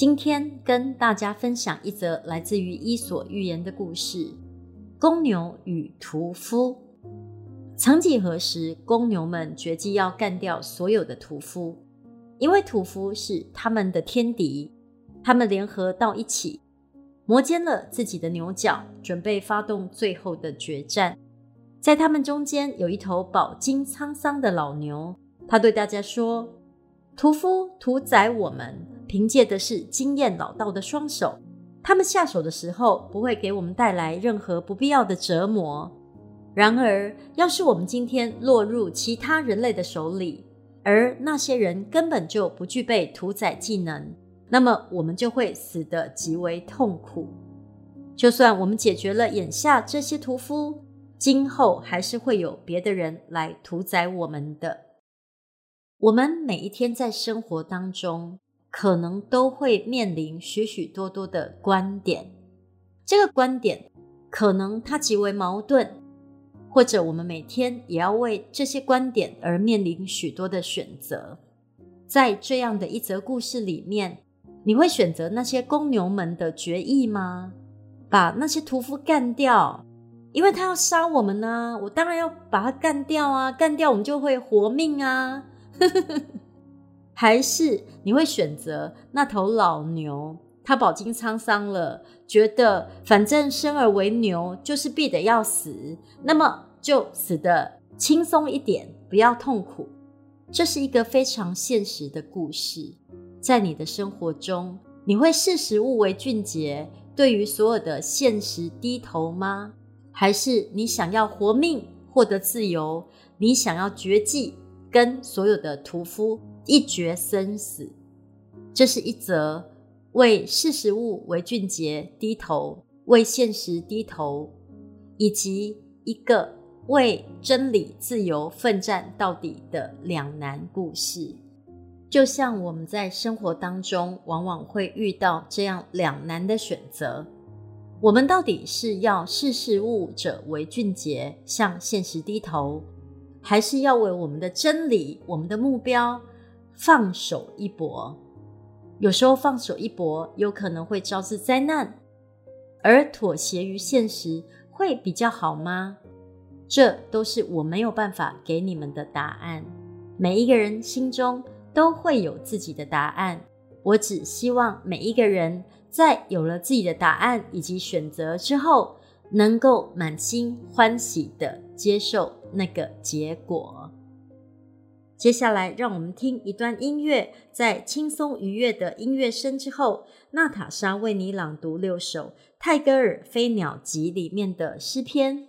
今天跟大家分享一则来自于《伊索寓言》的故事：公牛与屠夫。曾几何时，公牛们决计要干掉所有的屠夫。因为屠夫是他们的天敌，他们联合到一起，磨尖了自己的牛角，准备发动最后的决战。在他们中间有一头饱经沧桑的老牛，他对大家说：“屠夫屠宰我们，凭借的是经验老道的双手，他们下手的时候不会给我们带来任何不必要的折磨。然而，要是我们今天落入其他人类的手里，而那些人根本就不具备屠宰技能，那么我们就会死得极为痛苦。就算我们解决了眼下这些屠夫，今后还是会有别的人来屠宰我们的。我们每一天在生活当中，可能都会面临许许多多的观点，这个观点可能它极为矛盾。或者我们每天也要为这些观点而面临许多的选择。在这样的一则故事里面，你会选择那些公牛们的决议吗？把那些屠夫干掉，因为他要杀我们呢，我当然要把他干掉啊！干掉我们就会活命啊！还是你会选择那头老牛？他饱经沧桑了，觉得反正生而为牛就是必得要死，那么就死得轻松一点，不要痛苦。这是一个非常现实的故事。在你的生活中，你会识时务为俊杰，对于所有的现实低头吗？还是你想要活命，获得自由？你想要绝迹，跟所有的屠夫一决生死？这是一则。为识时务为俊杰低头，为现实低头，以及一个为真理自由奋战到底的两难故事。就像我们在生活当中往往会遇到这样两难的选择：我们到底是要识时务者为俊杰，向现实低头，还是要为我们的真理、我们的目标放手一搏？有时候放手一搏，有可能会招致灾难，而妥协于现实会比较好吗？这都是我没有办法给你们的答案。每一个人心中都会有自己的答案，我只希望每一个人在有了自己的答案以及选择之后，能够满心欢喜的接受那个结果。接下来，让我们听一段音乐，在轻松愉悦的音乐声之后，娜塔莎为你朗读六首泰戈尔《飞鸟集》里面的诗篇。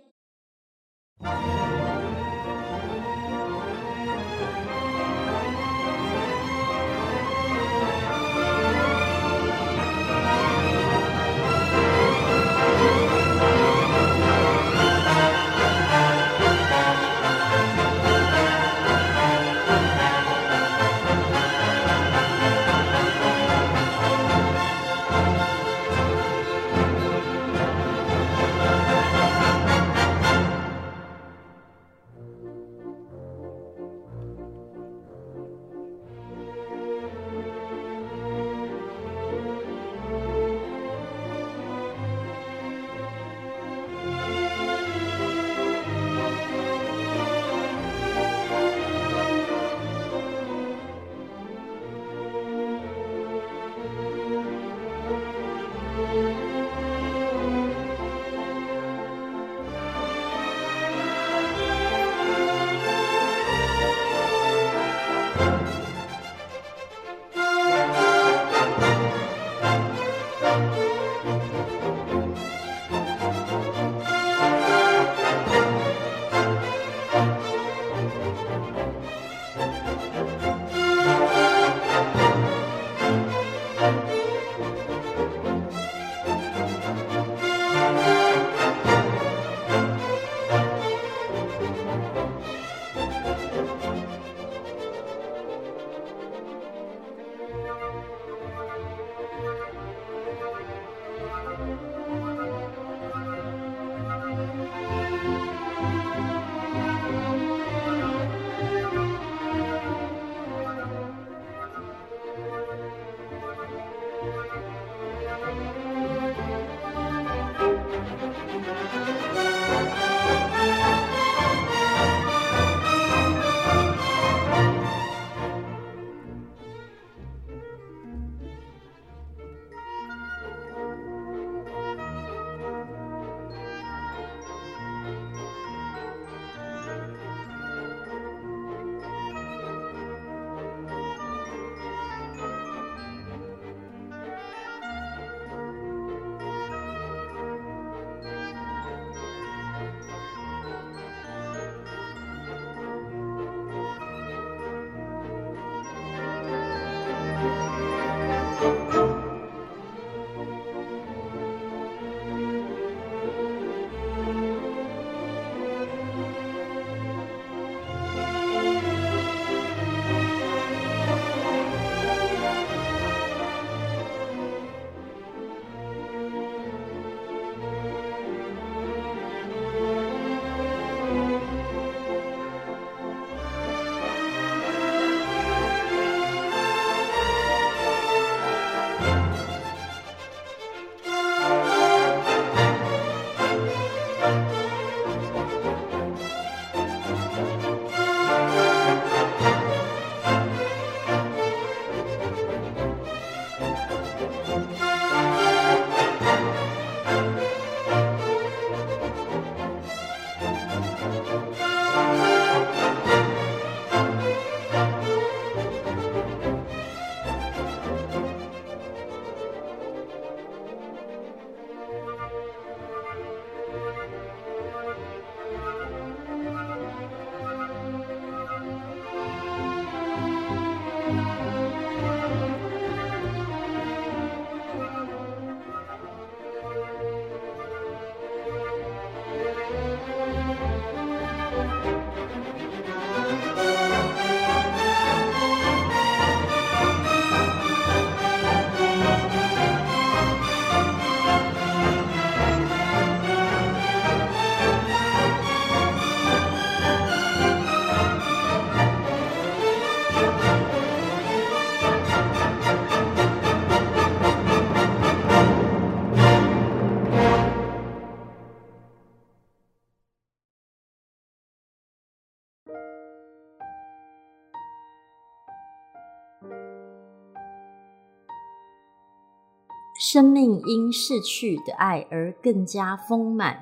生命因逝去的爱而更加丰满。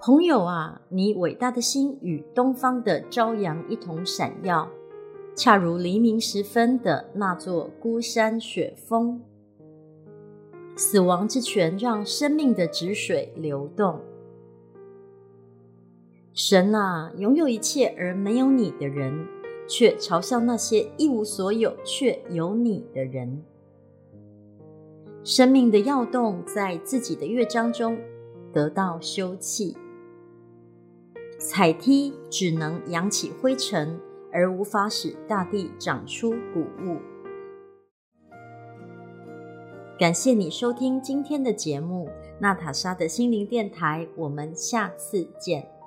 朋友啊，你伟大的心与东方的朝阳一同闪耀，恰如黎明时分的那座孤山雪峰。死亡之泉让生命的止水流动。神啊，拥有一切而没有你的人，却嘲笑那些一无所有却有你的人。生命的要动在自己的乐章中得到休憩。踩踢只能扬起灰尘，而无法使大地长出谷物。感谢你收听今天的节目，娜塔莎的心灵电台，我们下次见。